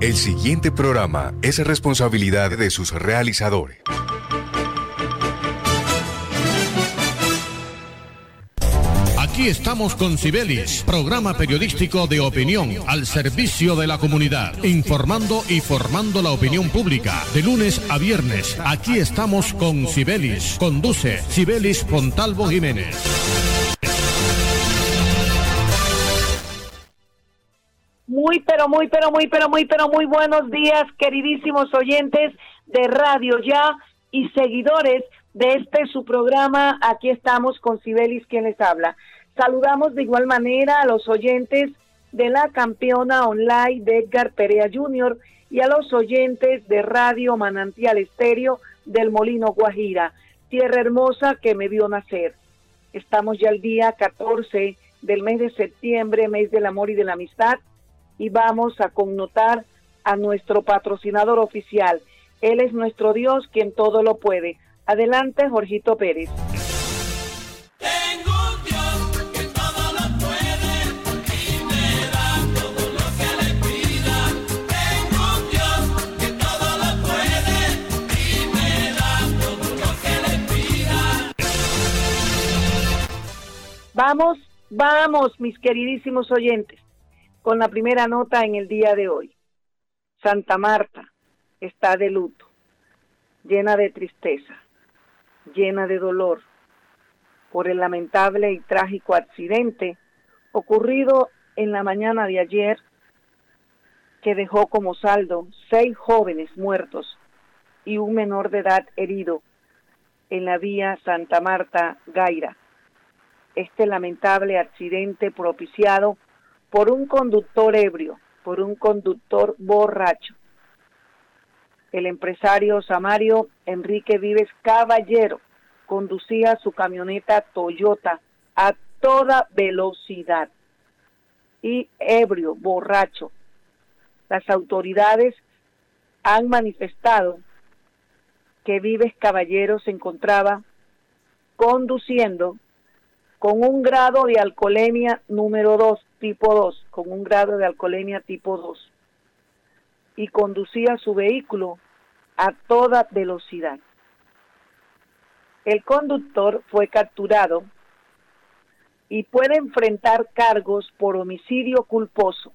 El siguiente programa es responsabilidad de sus realizadores. Aquí estamos con Cibelis, programa periodístico de opinión al servicio de la comunidad, informando y formando la opinión pública. De lunes a viernes, aquí estamos con Cibelis. Conduce Cibelis Fontalvo Jiménez. Muy, pero muy, pero muy, pero muy, pero muy buenos días, queridísimos oyentes de Radio Ya y seguidores de este su programa. Aquí estamos con Sibelis, quien les habla. Saludamos de igual manera a los oyentes de la campeona online de Edgar Perea Jr. y a los oyentes de Radio Manantial Estéreo del Molino Guajira, tierra hermosa que me vio nacer. Estamos ya el día 14 del mes de septiembre, mes del amor y de la amistad, y vamos a connotar a nuestro patrocinador oficial. Él es nuestro Dios quien todo lo puede. Adelante, Jorgito Pérez. Tengo un Dios que todo lo puede y me da todo lo que le pida. Tengo un Dios que todo lo puede y me da todo lo que le pida. Vamos, vamos, mis queridísimos oyentes con la primera nota en el día de hoy. Santa Marta está de luto, llena de tristeza, llena de dolor por el lamentable y trágico accidente ocurrido en la mañana de ayer que dejó como saldo seis jóvenes muertos y un menor de edad herido en la vía Santa Marta Gaira. Este lamentable accidente propiciado por un conductor ebrio, por un conductor borracho. El empresario Samario Enrique Vives Caballero conducía su camioneta Toyota a toda velocidad y ebrio, borracho. Las autoridades han manifestado que Vives Caballero se encontraba conduciendo con un grado de alcoholemia número 2, tipo 2, con un grado de alcoholemia tipo 2, y conducía su vehículo a toda velocidad. El conductor fue capturado y puede enfrentar cargos por homicidio culposo.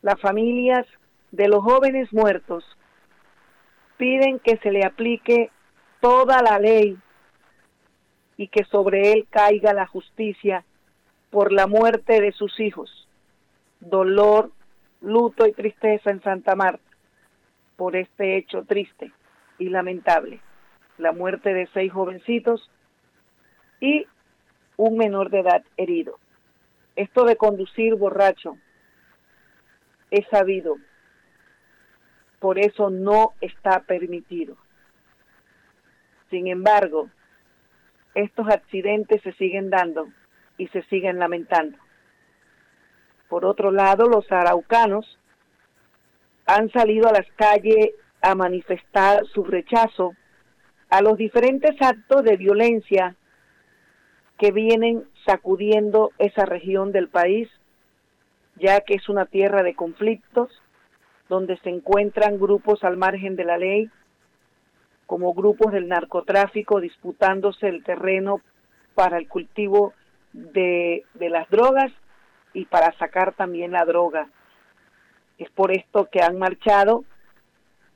Las familias de los jóvenes muertos piden que se le aplique toda la ley y que sobre él caiga la justicia por la muerte de sus hijos. Dolor, luto y tristeza en Santa Marta por este hecho triste y lamentable. La muerte de seis jovencitos y un menor de edad herido. Esto de conducir borracho es sabido, por eso no está permitido. Sin embargo, estos accidentes se siguen dando y se siguen lamentando. Por otro lado, los araucanos han salido a las calles a manifestar su rechazo a los diferentes actos de violencia que vienen sacudiendo esa región del país, ya que es una tierra de conflictos, donde se encuentran grupos al margen de la ley, como grupos del narcotráfico disputándose el terreno para el cultivo de, de las drogas y para sacar también la droga. Es por esto que han marchado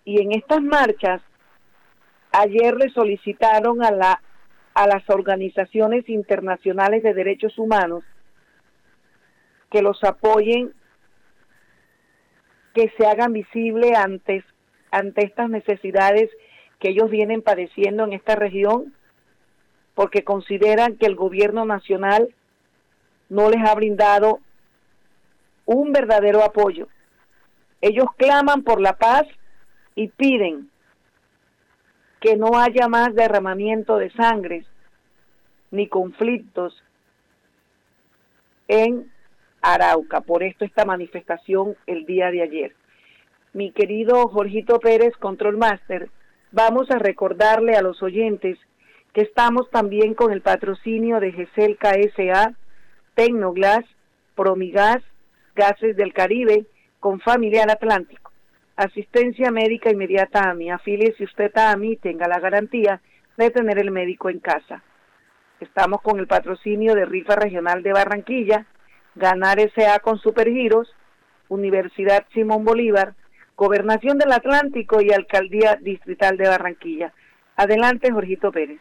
y en estas marchas ayer le solicitaron a la a las organizaciones internacionales de derechos humanos que los apoyen, que se hagan visibles antes ante estas necesidades que ellos vienen padeciendo en esta región porque consideran que el gobierno nacional no les ha brindado un verdadero apoyo. Ellos claman por la paz y piden que no haya más derramamiento de sangre ni conflictos en Arauca. Por esto esta manifestación el día de ayer. Mi querido Jorgito Pérez, Control Master, vamos a recordarle a los oyentes estamos también con el patrocinio de GESEL KSA, Tecnoglas, Promigas, Gases del Caribe, con Familiar Atlántico. Asistencia médica inmediata a mí. Afíliese usted a mí tenga la garantía de tener el médico en casa. Estamos con el patrocinio de Rifa Regional de Barranquilla, Ganar SA con Supergiros, Universidad Simón Bolívar, Gobernación del Atlántico y Alcaldía Distrital de Barranquilla. Adelante, Jorgito Pérez.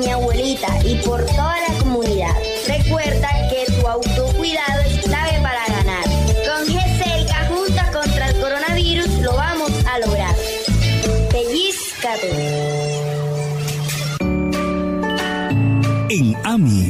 mi abuelita y por toda la comunidad. Recuerda que tu autocuidado es clave para ganar. Con GESELCA juntas contra el coronavirus lo vamos a lograr. Pellizcate. En AMI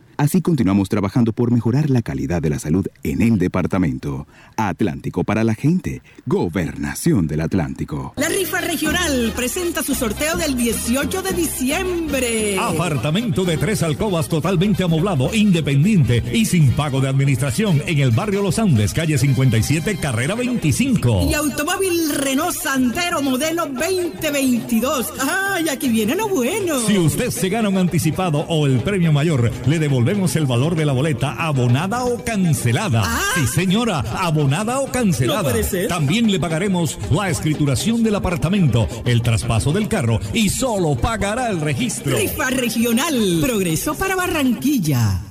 Así continuamos trabajando por mejorar la calidad de la salud en el departamento. Atlántico para la gente. Gobernación del Atlántico. La rifa regional presenta su sorteo del 18 de diciembre. Apartamento de tres alcobas totalmente amoblado, independiente y sin pago de administración en el barrio Los Andes, calle 57, carrera 25. Y automóvil Renault Sandero modelo 2022. ¡Ay, aquí viene lo bueno! Si usted se gana un anticipado o el premio mayor, le devolvemos el valor de la boleta abonada o cancelada. Ah. Sí, señora, abonada o cancelada. No. También le pagaremos la escrituración del apartamento, el traspaso del carro y solo pagará el registro. Rifa regional. Progreso para Barranquilla.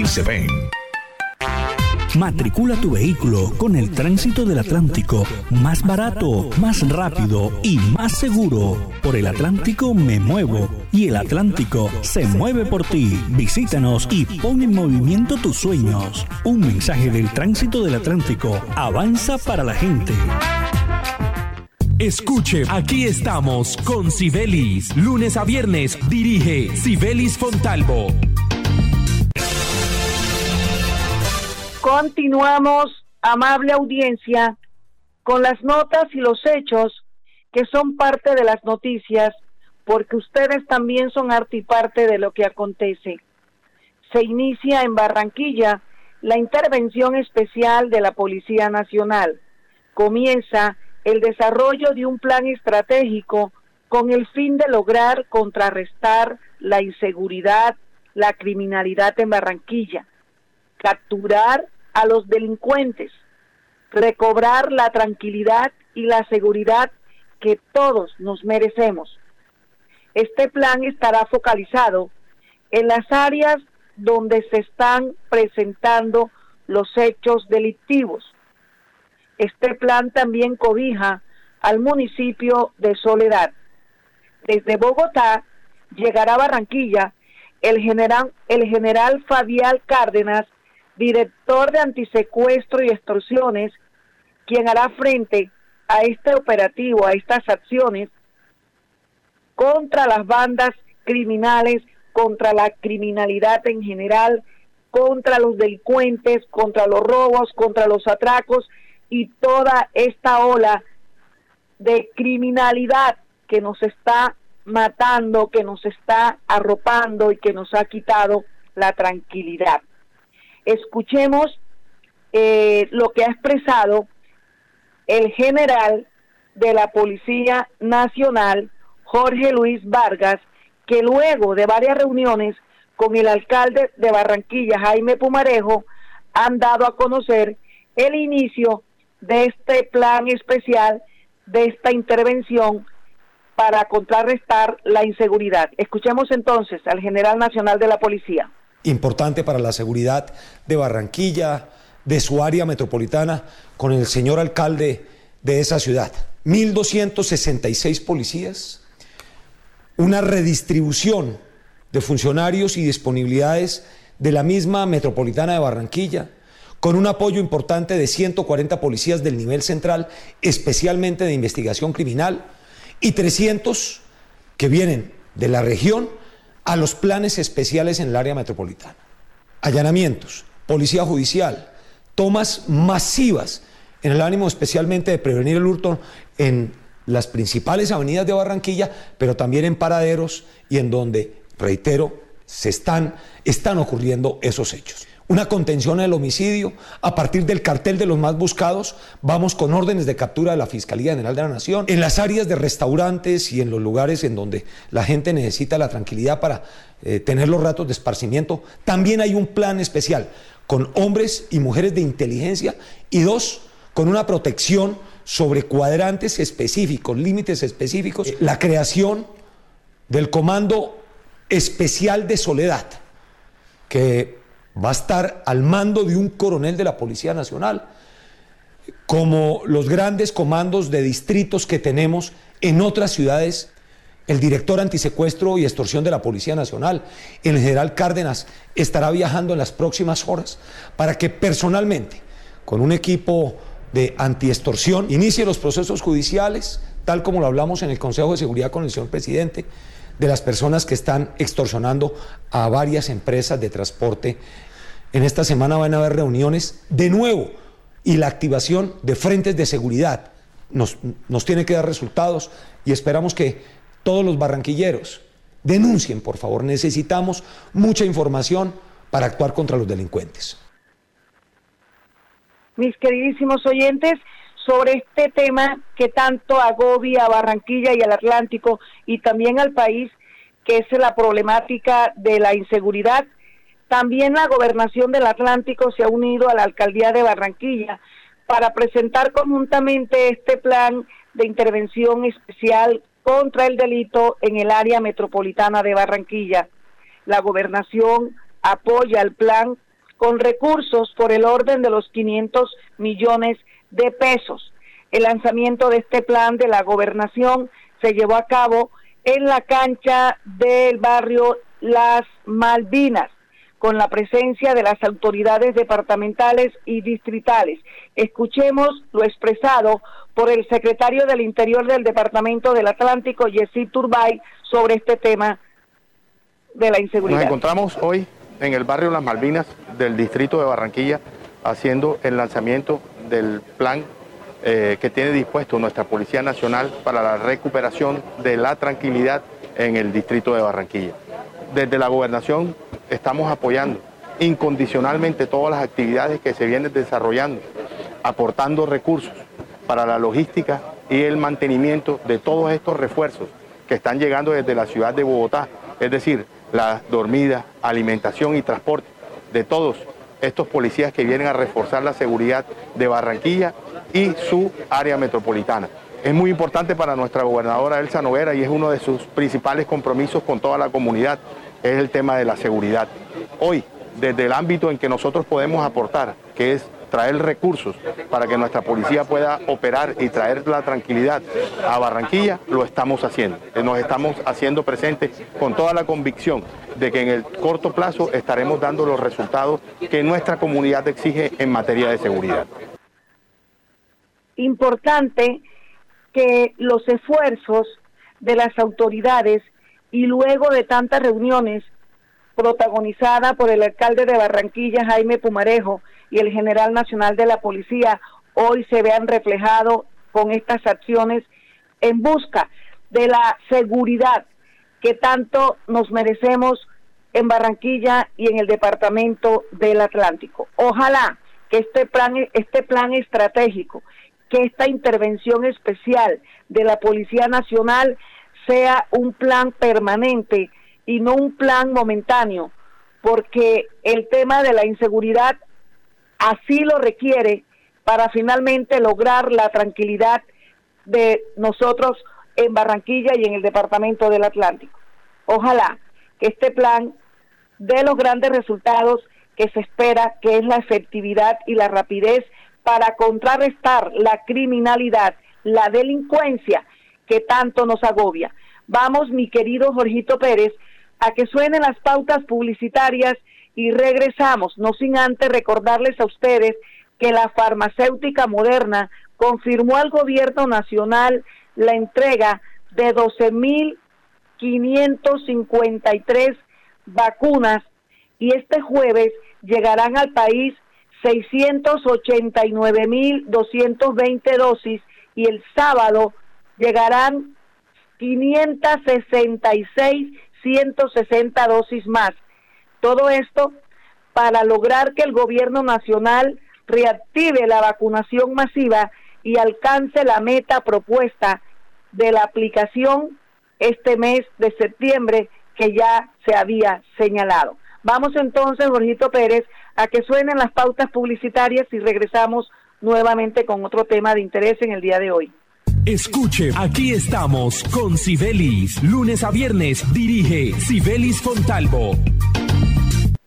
se ven. Matricula tu vehículo con el tránsito del Atlántico. Más barato, más rápido y más seguro. Por el Atlántico me muevo y el Atlántico se mueve por ti. Visítanos y pon en movimiento tus sueños. Un mensaje del tránsito del Atlántico. Avanza para la gente. Escuche, aquí estamos con Sibelis. Lunes a viernes dirige Sibelis Fontalvo. Continuamos, amable audiencia, con las notas y los hechos que son parte de las noticias, porque ustedes también son arte y parte de lo que acontece. Se inicia en Barranquilla la intervención especial de la Policía Nacional. Comienza el desarrollo de un plan estratégico con el fin de lograr contrarrestar la inseguridad, la criminalidad en Barranquilla capturar a los delincuentes, recobrar la tranquilidad y la seguridad que todos nos merecemos. Este plan estará focalizado en las áreas donde se están presentando los hechos delictivos. Este plan también cobija al municipio de Soledad. Desde Bogotá llegará a Barranquilla el general, el general Fabián Cárdenas, director de antisecuestro y extorsiones, quien hará frente a este operativo, a estas acciones contra las bandas criminales, contra la criminalidad en general, contra los delincuentes, contra los robos, contra los atracos y toda esta ola de criminalidad que nos está matando, que nos está arropando y que nos ha quitado la tranquilidad escuchemos eh, lo que ha expresado el general de la Policía Nacional, Jorge Luis Vargas, que luego de varias reuniones con el alcalde de Barranquilla, Jaime Pumarejo, han dado a conocer el inicio de este plan especial, de esta intervención para contrarrestar la inseguridad. Escuchemos entonces al general nacional de la policía importante para la seguridad de Barranquilla, de su área metropolitana, con el señor alcalde de esa ciudad. 1.266 policías, una redistribución de funcionarios y disponibilidades de la misma metropolitana de Barranquilla, con un apoyo importante de 140 policías del nivel central, especialmente de investigación criminal, y 300 que vienen de la región a los planes especiales en el área metropolitana. Allanamientos, policía judicial, tomas masivas en el ánimo especialmente de prevenir el hurto en las principales avenidas de Barranquilla, pero también en paraderos y en donde, reitero, se están, están ocurriendo esos hechos una contención del homicidio. A partir del cartel de los más buscados, vamos con órdenes de captura de la Fiscalía General de la Nación. En las áreas de restaurantes y en los lugares en donde la gente necesita la tranquilidad para eh, tener los ratos de esparcimiento, también hay un plan especial con hombres y mujeres de inteligencia y dos, con una protección sobre cuadrantes específicos, límites específicos, la creación del Comando Especial de Soledad, que va a estar al mando de un coronel de la Policía Nacional, como los grandes comandos de distritos que tenemos en otras ciudades. El director antisecuestro y extorsión de la Policía Nacional, el general Cárdenas, estará viajando en las próximas horas para que personalmente, con un equipo de antiextorsión, inicie los procesos judiciales, tal como lo hablamos en el Consejo de Seguridad con el señor presidente, de las personas que están extorsionando a varias empresas de transporte. En esta semana van a haber reuniones de nuevo y la activación de frentes de seguridad nos, nos tiene que dar resultados y esperamos que todos los barranquilleros denuncien, por favor. Necesitamos mucha información para actuar contra los delincuentes. Mis queridísimos oyentes, sobre este tema que tanto agobia a Barranquilla y al Atlántico y también al país, que es la problemática de la inseguridad. También la gobernación del Atlántico se ha unido a la alcaldía de Barranquilla para presentar conjuntamente este plan de intervención especial contra el delito en el área metropolitana de Barranquilla. La gobernación apoya el plan con recursos por el orden de los 500 millones de pesos. El lanzamiento de este plan de la gobernación se llevó a cabo en la cancha del barrio Las Malvinas, con la presencia de las autoridades departamentales y distritales. Escuchemos lo expresado por el secretario del Interior del Departamento del Atlántico, Yesid Turbay, sobre este tema de la inseguridad. Nos encontramos hoy en el barrio Las Malvinas del distrito de Barranquilla haciendo el lanzamiento del plan eh, que tiene dispuesto nuestra Policía Nacional para la recuperación de la tranquilidad en el distrito de Barranquilla. Desde la gobernación estamos apoyando incondicionalmente todas las actividades que se vienen desarrollando, aportando recursos para la logística y el mantenimiento de todos estos refuerzos que están llegando desde la ciudad de Bogotá, es decir, la dormida, alimentación y transporte de todos estos policías que vienen a reforzar la seguridad de Barranquilla y su área metropolitana. Es muy importante para nuestra gobernadora Elsa Noguera y es uno de sus principales compromisos con toda la comunidad, es el tema de la seguridad. Hoy, desde el ámbito en que nosotros podemos aportar, que es traer recursos para que nuestra policía pueda operar y traer la tranquilidad a Barranquilla, lo estamos haciendo. Nos estamos haciendo presentes con toda la convicción de que en el corto plazo estaremos dando los resultados que nuestra comunidad exige en materia de seguridad. Importante que los esfuerzos de las autoridades y luego de tantas reuniones protagonizada por el alcalde de Barranquilla, Jaime Pumarejo, y el general nacional de la policía, hoy se vean reflejados con estas acciones en busca de la seguridad que tanto nos merecemos en Barranquilla y en el departamento del Atlántico. Ojalá que este plan, este plan estratégico, que esta intervención especial de la Policía Nacional sea un plan permanente y no un plan momentáneo, porque el tema de la inseguridad así lo requiere para finalmente lograr la tranquilidad de nosotros en Barranquilla y en el departamento del Atlántico. Ojalá que este plan dé los grandes resultados que se espera, que es la efectividad y la rapidez para contrarrestar la criminalidad, la delincuencia que tanto nos agobia. Vamos, mi querido Jorgito Pérez, a que suenen las pautas publicitarias y regresamos, no sin antes recordarles a ustedes que la farmacéutica moderna confirmó al gobierno nacional la entrega de 12.553 vacunas y este jueves llegarán al país 689.220 dosis y el sábado llegarán 566 160 dosis más. Todo esto para lograr que el gobierno nacional reactive la vacunación masiva y alcance la meta propuesta de la aplicación este mes de septiembre que ya se había señalado. Vamos entonces, Jorgito Pérez, a que suenen las pautas publicitarias y regresamos nuevamente con otro tema de interés en el día de hoy. Escuche, aquí estamos con Sibelis. Lunes a viernes dirige Sibelis Fontalvo.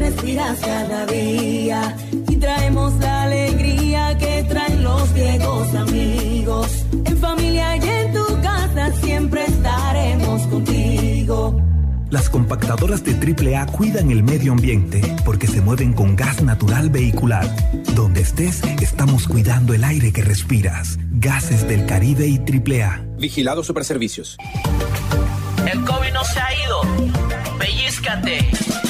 respiras cada día y traemos la alegría que traen los viejos amigos. En familia y en tu casa siempre estaremos contigo. Las compactadoras de AAA cuidan el medio ambiente porque se mueven con gas natural vehicular. Donde estés, estamos cuidando el aire que respiras. Gases del Caribe y AAA. Vigilado Superservicios. El COVID no se ha ido. Pellizcate.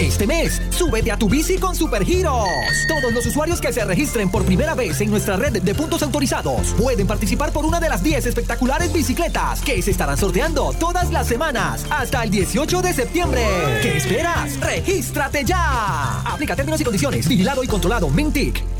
Este mes, súbete a tu bici con Supergiros. Todos los usuarios que se registren por primera vez en nuestra red de puntos autorizados pueden participar por una de las 10 espectaculares bicicletas que se estarán sorteando todas las semanas hasta el 18 de septiembre. ¿Qué esperas? ¡Regístrate ya! Aplica términos y condiciones. Vigilado y controlado. Mintic.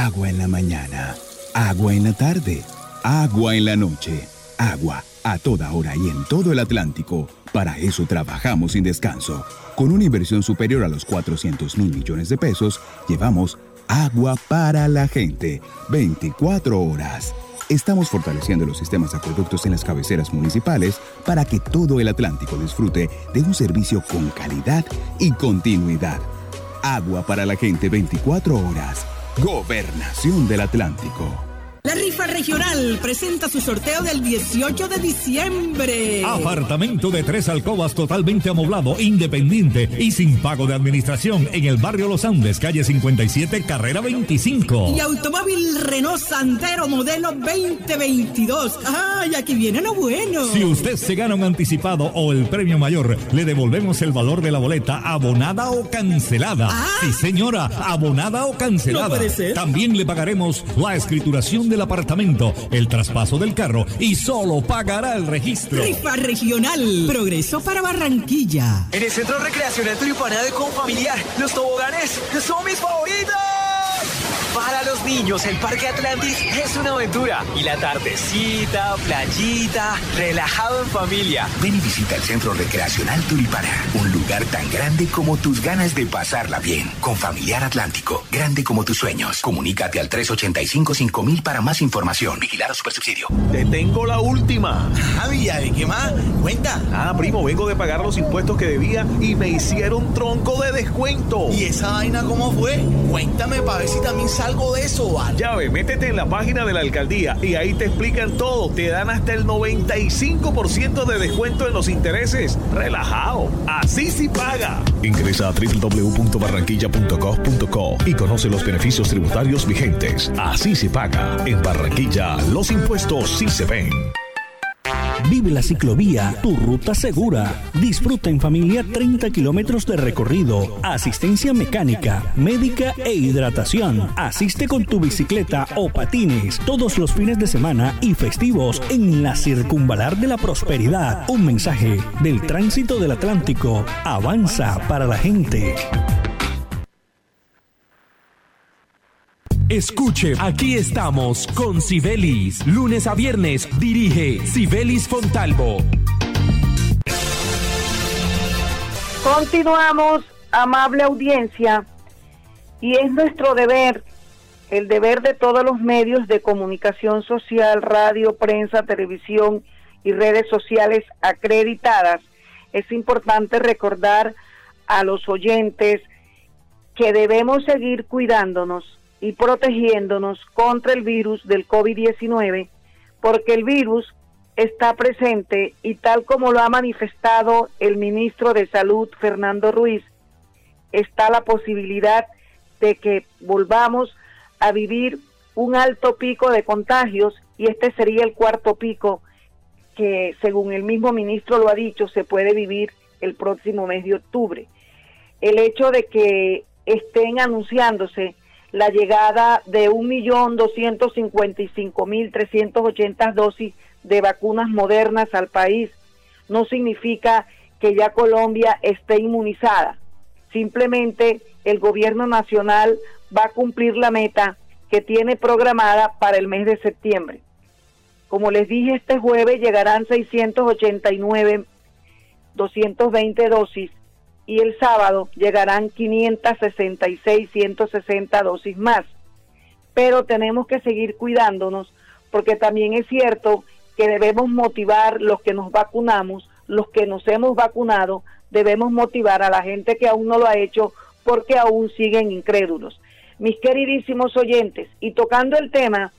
Agua en la mañana, agua en la tarde, agua en la noche, agua a toda hora y en todo el Atlántico. Para eso trabajamos sin descanso. Con una inversión superior a los 400 mil millones de pesos, llevamos agua para la gente. 24 horas. Estamos fortaleciendo los sistemas de acueductos en las cabeceras municipales para que todo el Atlántico disfrute de un servicio con calidad y continuidad. Agua para la gente 24 horas. Gobernación del Atlántico. La rifa regional presenta su sorteo del 18 de diciembre. Apartamento de tres alcobas totalmente amoblado, independiente y sin pago de administración en el barrio Los Andes, calle 57, carrera 25. Y automóvil Renault Santero modelo 2022. ¡Ay, aquí viene lo bueno! Si usted se gana un anticipado o el premio mayor, le devolvemos el valor de la boleta abonada o cancelada. Sí, señora, abonada o cancelada. No puede ser. También le pagaremos la escrituración del apartamento, el traspaso del carro y solo pagará el registro. Rifa regional. Progreso para Barranquilla. En el Centro Recreacional Tulipana de Confamiliar, los toboganes son mis favoritos. Para los niños, el Parque Atlantis es una aventura. Y la tardecita, playita, relajado en familia. Ven y visita el Centro Recreacional Tulipana, un lugar tan grande como tus ganas de pasarla bien. Con Familiar Atlántico, grande como tus sueños. Comunícate al 385-5000 para más información. Vigilar a Supersubsidio. Te tengo la última. Javi, ¿de qué más? Cuenta. Ah, primo, vengo de pagar los impuestos que debía y me hicieron tronco de descuento. ¿Y esa vaina cómo fue? Cuéntame para ver si también salgo de eso, ¿vale? Ya ve, métete en la página de la alcaldía y ahí te explican todo. Te dan hasta el 95% de descuento en los intereses. Relajado. Así sí paga. Ingresa a www.barranquilla.gov.co y conoce los beneficios tributarios vigentes. Así se paga. En Barranquilla, los impuestos sí se ven. Vive la ciclovía, tu ruta segura. Disfruta en familia 30 kilómetros de recorrido, asistencia mecánica, médica e hidratación. Asiste con tu bicicleta o patines todos los fines de semana y festivos en la Circunvalar de la Prosperidad. Un mensaje del Tránsito del Atlántico. Avanza para la gente. Escuche, aquí estamos con Sibelis. Lunes a viernes dirige Sibelis Fontalvo. Continuamos, amable audiencia, y es nuestro deber el deber de todos los medios de comunicación social, radio, prensa, televisión y redes sociales acreditadas, es importante recordar a los oyentes que debemos seguir cuidándonos y protegiéndonos contra el virus del COVID-19, porque el virus está presente y tal como lo ha manifestado el ministro de Salud, Fernando Ruiz, está la posibilidad de que volvamos a vivir un alto pico de contagios y este sería el cuarto pico que, según el mismo ministro lo ha dicho, se puede vivir el próximo mes de octubre. El hecho de que estén anunciándose la llegada de 1.255.380 dosis de vacunas modernas al país no significa que ya Colombia esté inmunizada. Simplemente el gobierno nacional va a cumplir la meta que tiene programada para el mes de septiembre. Como les dije, este jueves llegarán 689, 220 dosis y el sábado llegarán 566, 160 dosis más. Pero tenemos que seguir cuidándonos porque también es cierto que debemos motivar los que nos vacunamos, los que nos hemos vacunado, debemos motivar a la gente que aún no lo ha hecho porque aún siguen incrédulos. Mis queridísimos oyentes, y tocando el tema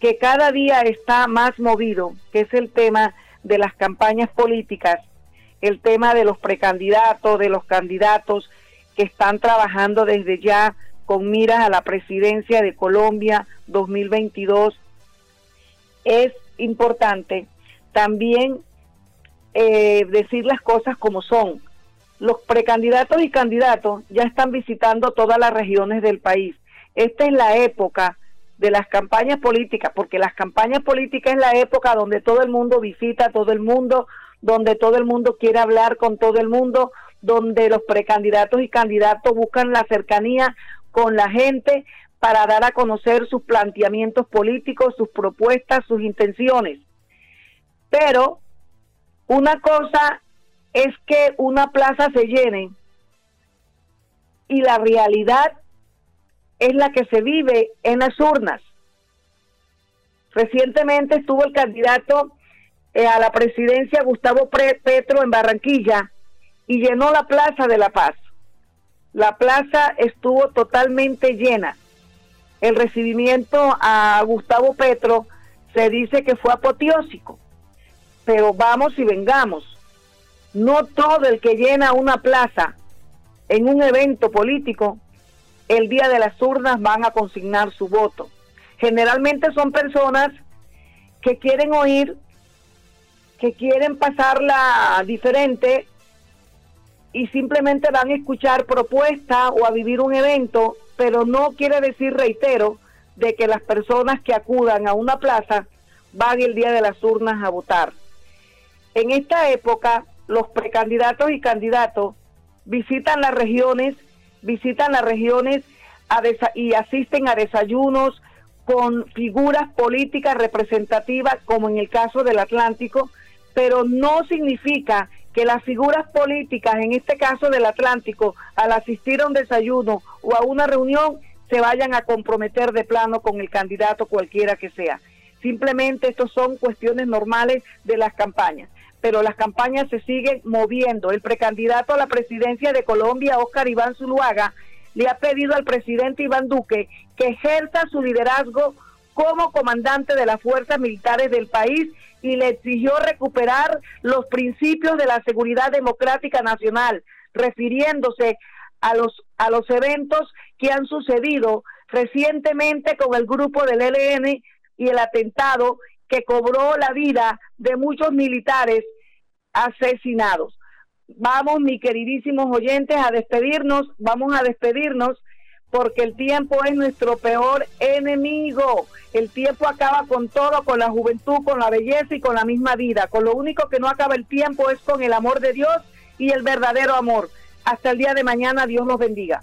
que cada día está más movido, que es el tema de las campañas políticas, el tema de los precandidatos, de los candidatos que están trabajando desde ya con miras a la presidencia de Colombia 2022, es importante también eh, decir las cosas como son. Los precandidatos y candidatos ya están visitando todas las regiones del país. Esta es la época de las campañas políticas, porque las campañas políticas es la época donde todo el mundo visita todo el mundo, donde todo el mundo quiere hablar con todo el mundo, donde los precandidatos y candidatos buscan la cercanía con la gente para dar a conocer sus planteamientos políticos, sus propuestas, sus intenciones. Pero una cosa es que una plaza se llene y la realidad es la que se vive en las urnas. Recientemente estuvo el candidato eh, a la presidencia Gustavo Petro en Barranquilla y llenó la Plaza de la Paz. La plaza estuvo totalmente llena. El recibimiento a Gustavo Petro se dice que fue apoteósico, pero vamos y vengamos. No todo el que llena una plaza en un evento político, el día de las urnas van a consignar su voto. Generalmente son personas que quieren oír, que quieren pasarla diferente y simplemente van a escuchar propuestas o a vivir un evento, pero no quiere decir, reitero, de que las personas que acudan a una plaza van el día de las urnas a votar. En esta época, los precandidatos y candidatos visitan las regiones, visitan las regiones y asisten a desayunos con figuras políticas representativas, como en el caso del Atlántico, pero no significa que las figuras políticas, en este caso del Atlántico, al asistir a un desayuno o a una reunión, se vayan a comprometer de plano con el candidato cualquiera que sea. Simplemente estos son cuestiones normales de las campañas, pero las campañas se siguen moviendo. El precandidato a la presidencia de Colombia, Óscar Iván Zuluaga, le ha pedido al presidente Iván Duque que ejerza su liderazgo como comandante de las fuerzas militares del país y le exigió recuperar los principios de la seguridad democrática nacional, refiriéndose a los, a los eventos que han sucedido recientemente con el grupo del ELN y el atentado que cobró la vida de muchos militares asesinados. Vamos, mis queridísimos oyentes, a despedirnos, vamos a despedirnos porque el tiempo es nuestro peor enemigo. El tiempo acaba con todo, con la juventud, con la belleza y con la misma vida. Con lo único que no acaba el tiempo es con el amor de Dios y el verdadero amor. Hasta el día de mañana, Dios los bendiga.